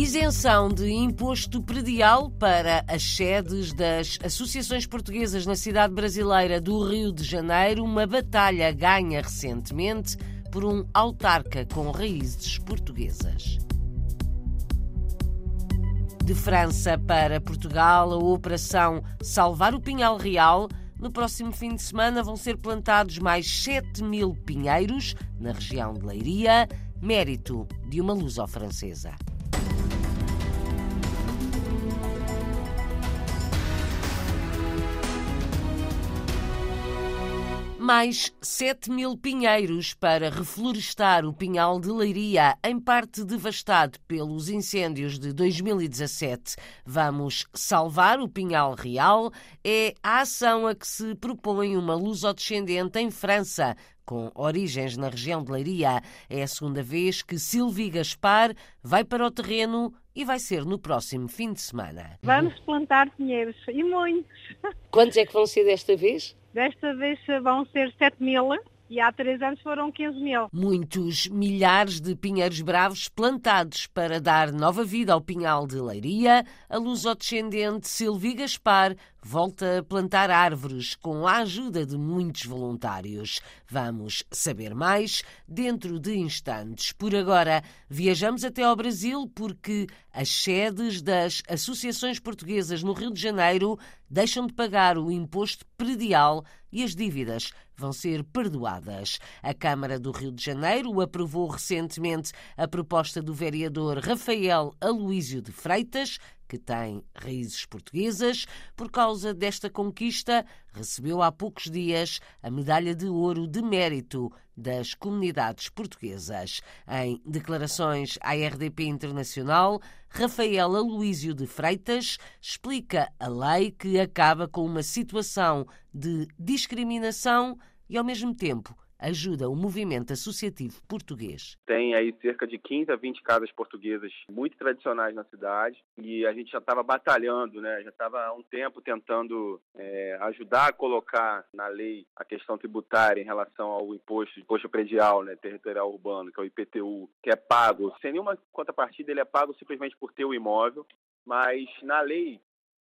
Isenção de imposto predial para as sedes das associações portuguesas na cidade brasileira do Rio de Janeiro, uma batalha ganha recentemente por um autarca com raízes portuguesas. De França para Portugal, a operação Salvar o Pinhal Real. No próximo fim de semana vão ser plantados mais 7 mil pinheiros na região de Leiria, mérito de uma luso-francesa. Mais 7 mil pinheiros para reflorestar o Pinhal de Leiria, em parte devastado pelos incêndios de 2017. Vamos salvar o Pinhal Real. É a ação a que se propõe uma lusodescendente em França, com origens na região de Leiria. É a segunda vez que Sylvie Gaspar vai para o terreno e vai ser no próximo fim de semana. Vamos plantar pinheiros e muitos. Quantos é que vão ser desta vez? Desta vez vão ser 7 mil e há três anos foram 15 mil. Muitos milhares de pinheiros bravos plantados para dar nova vida ao pinhal de Leiria, a lusodescendente Silvia Gaspar volta a plantar árvores com a ajuda de muitos voluntários. Vamos saber mais dentro de instantes. Por agora, viajamos até ao Brasil porque as sedes das associações portuguesas no Rio de Janeiro deixam de pagar o imposto predial e as dívidas vão ser perdoadas. A Câmara do Rio de Janeiro aprovou recentemente a proposta do vereador Rafael Aloísio de Freitas, que tem raízes portuguesas. Por causa desta conquista, recebeu há poucos dias a medalha de ouro de mérito das comunidades portuguesas. Em declarações à RDP Internacional, Rafael Aloísio de Freitas explica a lei que acaba com uma situação de discriminação e, ao mesmo tempo, ajuda o movimento associativo português. Tem aí cerca de 15 a 20 casas portuguesas muito tradicionais na cidade e a gente já estava batalhando, né? já estava há um tempo tentando é, ajudar a colocar na lei a questão tributária em relação ao imposto, imposto predial né? territorial urbano, que é o IPTU, que é pago, sem nenhuma contrapartida, ele é pago simplesmente por ter o imóvel, mas na lei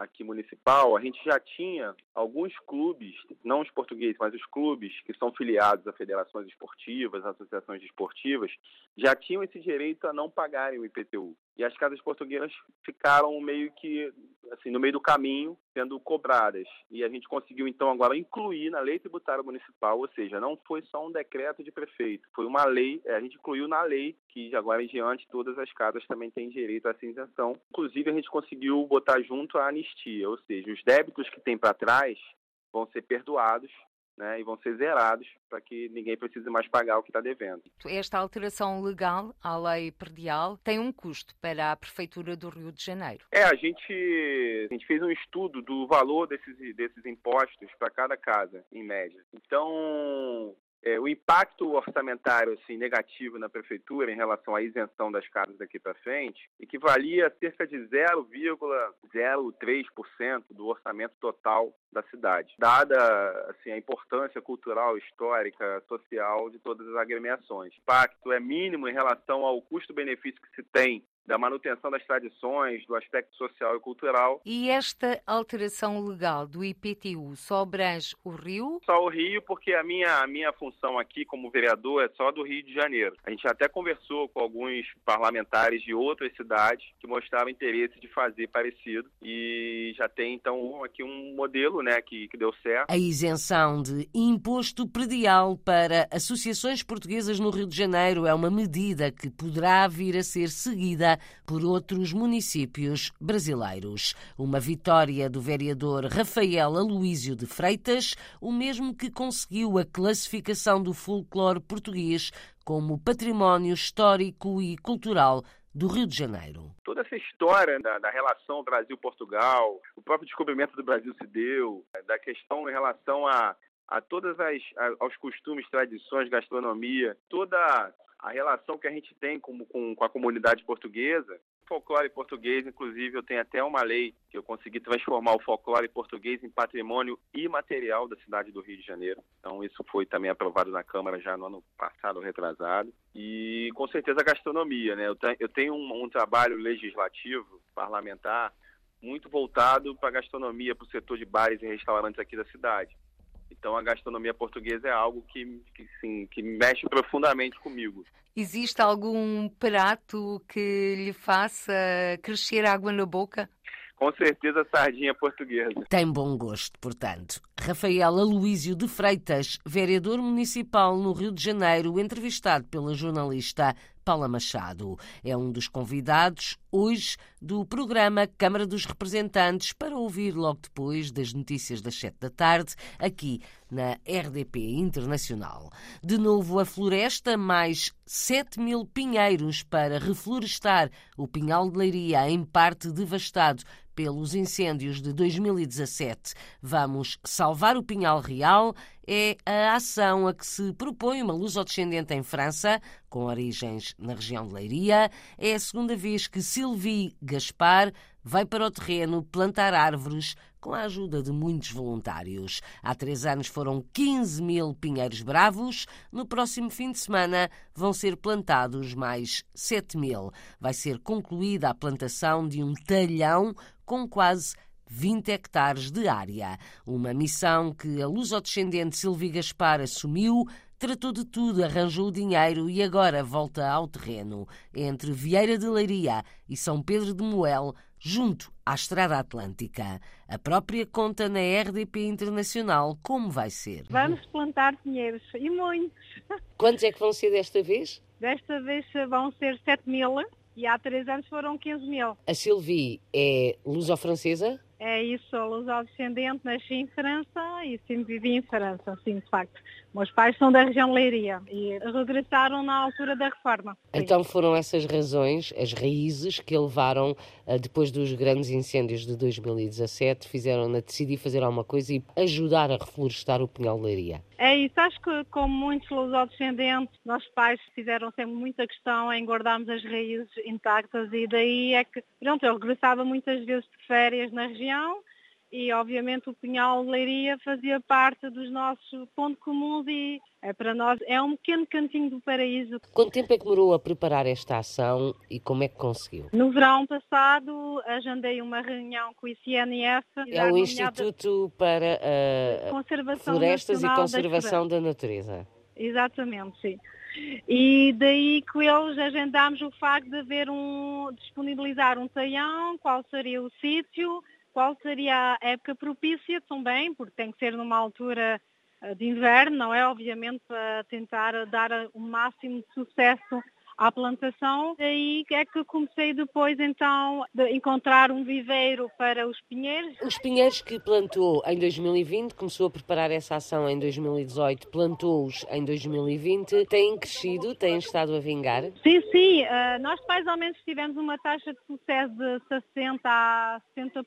aqui municipal, a gente já tinha alguns clubes, não os portugueses, mas os clubes que são filiados a federações esportivas, associações esportivas, já tinham esse direito a não pagarem o IPTU. E as casas portuguesas ficaram meio que assim no meio do caminho sendo cobradas. E a gente conseguiu então agora incluir na lei tributária municipal, ou seja, não foi só um decreto de prefeito, foi uma lei, é, a gente incluiu na lei que agora em diante todas as casas também têm direito essa isenção. Inclusive a gente conseguiu botar junto a anistia, ou seja, os débitos que tem para trás vão ser perdoados né, e vão ser zerados para que ninguém precise mais pagar o que está devendo. Esta alteração legal à lei predial tem um custo para a Prefeitura do Rio de Janeiro. É, a gente, a gente fez um estudo do valor desses, desses impostos para cada casa, em média. Então, é, o impacto orçamentário assim, negativo na prefeitura em relação à isenção das casas daqui para frente equivalia a cerca de 0,03% do orçamento total da cidade, dada assim, a importância cultural, histórica, social de todas as agremiações. O impacto é mínimo em relação ao custo-benefício que se tem da manutenção das tradições, do aspecto social e cultural. E esta alteração legal do IPTU só abrange o Rio? Só o Rio, porque a minha, a minha função aqui como vereador é só do Rio de Janeiro. A gente até conversou com alguns parlamentares de outras cidades que mostravam interesse de fazer parecido e já tem então aqui um modelo né, que, que deu certo. A isenção de imposto predial para associações portuguesas no Rio de Janeiro é uma medida que poderá vir a ser seguida por outros municípios brasileiros. Uma vitória do vereador Rafael Aloísio de Freitas, o mesmo que conseguiu a classificação do folclore português como património histórico e cultural do Rio de Janeiro. Toda essa história da, da relação Brasil-Portugal, o próprio descobrimento do Brasil se deu, da questão em relação a, a todas as a, aos costumes, tradições, gastronomia, toda a relação que a gente tem com, com, com a comunidade portuguesa folclore português, inclusive eu tenho até uma lei que eu consegui transformar o folclore português em patrimônio imaterial da cidade do Rio de Janeiro. Então isso foi também aprovado na Câmara já no ano passado, retrasado. E com certeza a gastronomia, né? Eu, tenho um, um trabalho legislativo, parlamentar, muito voltado para a gastronomia, para o setor de bares e restaurantes aqui da cidade. Então a gastronomia portuguesa é algo que, que, sim, que mexe profundamente comigo. Existe algum prato que lhe faça crescer água na boca? Com certeza sardinha portuguesa. Tem bom gosto, portanto. Rafael Aloísio de Freitas, vereador municipal no Rio de Janeiro, entrevistado pela jornalista Paula Machado. É um dos convidados hoje do programa Câmara dos Representantes para ouvir logo depois das notícias das sete da tarde, aqui na RDP Internacional. De novo a floresta, mais 7 mil pinheiros para reflorestar o Pinhal de Leiria, em parte devastado pelos incêndios de 2017. Vamos salvar o Pinhal Real é a ação a que se propõe uma luso-descendente em França, com origens na região de Leiria. É a segunda vez que Sylvie Gaspar vai para o terreno plantar árvores com a ajuda de muitos voluntários. Há três anos foram 15 mil pinheiros bravos. No próximo fim de semana vão ser plantados mais 7 mil. Vai ser concluída a plantação de um talhão com quase 20 hectares de área. Uma missão que a luso-descendente Silvia Gaspar assumiu, tratou de tudo, arranjou o dinheiro e agora volta ao terreno. Entre Vieira de Leiria e São Pedro de Moel, junto à Estrada Atlântica. A própria conta na RDP Internacional como vai ser. Vamos plantar pinheiros e muitos. Quantos é que vão ser desta vez? Desta vez vão ser 7 mil e há três anos foram 15 mil. A Sylvie é luso-francesa? É isso, luso-descendente, nasci em França e sempre vivi em França, sim, de facto. Meus pais são da região de Leiria e regressaram na altura da reforma. Sim. Então foram essas razões, as raízes que levaram, eh, depois dos grandes incêndios de 2017, fizeram-na decidir fazer alguma coisa e ajudar a reflorestar o Pinhal de Leiria. É isso, acho que como muitos luso-descendentes, nossos pais fizeram sempre muita questão em guardarmos as raízes intactas e daí é que, pronto, eu regressava muitas vezes de férias na região e obviamente o Pinhal de Leiria fazia parte dos nossos pontos comuns e é, para nós é um pequeno cantinho do paraíso. Quanto tempo é que demorou a preparar esta ação e como é que conseguiu? No verão passado agendei uma reunião com o ICNF. É o Instituto para uh, Conservação Florestas e Conservação da, da Natureza. Exatamente, sim. E daí que eles agendámos o facto de haver um, disponibilizar um taião, qual seria o sítio, qual seria a época propícia também, porque tem que ser numa altura eh, de inverno, não é? Obviamente para tentar dar o máximo de sucesso à plantação. Daí é que comecei depois então de encontrar um viveiro para os pinheiros. Os pinheiros que plantou em 2020, começou a preparar essa ação em 2018, plantou-os em 2020, têm crescido, têm estado a vingar? Sim, sim. Uh, nós mais ou menos tivemos uma taxa de sucesso de 60% a 70%,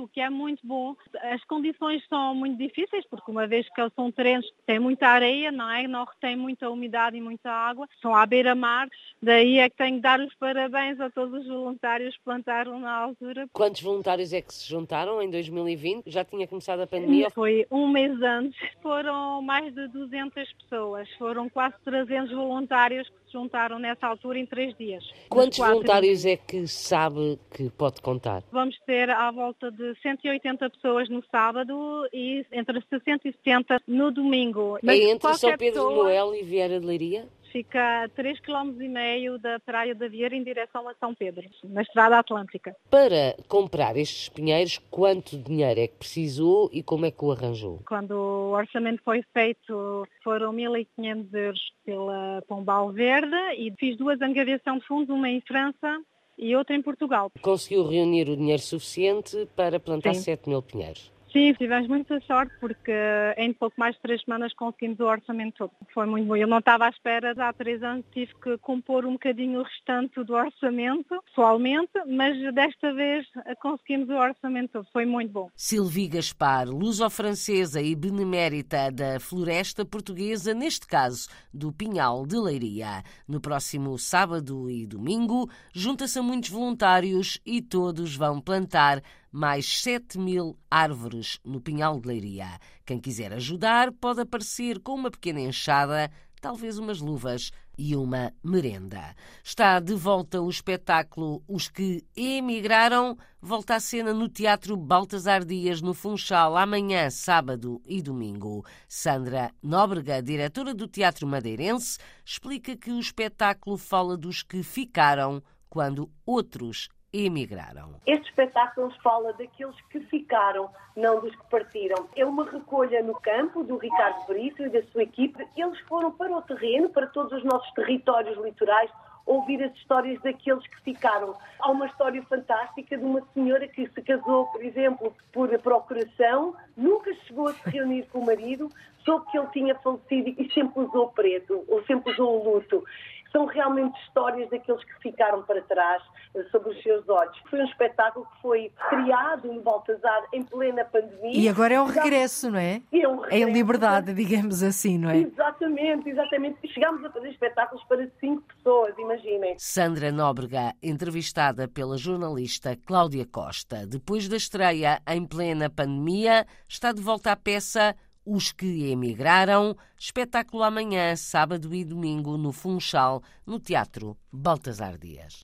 o que é muito bom. As condições são muito difíceis, porque uma vez que são terrenos que têm muita areia, não é? Não retém muita umidade e muita água, são à beira-mar, Daí é que tenho que dar os parabéns a todos os voluntários que plantaram na altura. Quantos voluntários é que se juntaram em 2020? Já tinha começado a pandemia? Foi um mês antes. Foram mais de 200 pessoas. Foram quase 300 voluntários que se juntaram nessa altura em três dias. Quantos voluntários dias. é que sabe que pode contar? Vamos ter à volta de 180 pessoas no sábado e entre 60 e 70 no domingo. Mas é entre São Pedro pessoa... de Moel e Vieira de Leiria? Fica a 3,5 km da Praia da Vieira em direção a São Pedro, na Estrada Atlântica. Para comprar estes pinheiros, quanto dinheiro é que precisou e como é que o arranjou? Quando o orçamento foi feito, foram 1.500 euros pela Pombal Verde e fiz duas angariações de fundos, uma em França e outra em Portugal. Conseguiu reunir o dinheiro suficiente para plantar Sim. 7 mil pinheiros? Sim, tivemos muita sorte porque em pouco mais de três semanas conseguimos o orçamento todo. Foi muito bom. Eu não estava à espera, há três anos tive que compor um bocadinho o restante do orçamento, pessoalmente, mas desta vez conseguimos o orçamento todo. Foi muito bom. Sylvie Gaspar, luso-francesa e benemérita da floresta portuguesa, neste caso do Pinhal de Leiria. No próximo sábado e domingo, junta-se a muitos voluntários e todos vão plantar mais 7 mil árvores no Pinhal de Leiria. Quem quiser ajudar pode aparecer com uma pequena enxada, talvez umas luvas e uma merenda. Está de volta o espetáculo Os que emigraram. Volta à cena no Teatro Baltasar Dias, no Funchal, amanhã, sábado e domingo. Sandra Nóbrega, diretora do Teatro Madeirense, explica que o espetáculo fala dos que ficaram quando outros emigraram. Este espetáculo fala daqueles que ficaram, não dos que partiram. É uma recolha no campo do Ricardo Brito e da sua equipe. Eles foram para o terreno, para todos os nossos territórios litorais, ouvir as histórias daqueles que ficaram. Há uma história fantástica de uma senhora que se casou, por exemplo, por procuração, nunca chegou a se reunir com o marido, soube que ele tinha falecido e sempre usou preto, ou sempre usou o luto são realmente histórias daqueles que ficaram para trás eh, sobre os seus olhos. Foi um espetáculo que foi criado em Baltazar em plena pandemia. E agora é um regresso, não é? É um regresso. Em liberdade, digamos assim, não é? Exatamente, exatamente. Chegámos a fazer espetáculos para cinco pessoas, imaginem. Sandra Nóbrega, entrevistada pela jornalista Cláudia Costa. Depois da estreia em plena pandemia, está de volta à peça os que emigraram, espetáculo amanhã, sábado e domingo, no Funchal, no Teatro Baltasar Dias.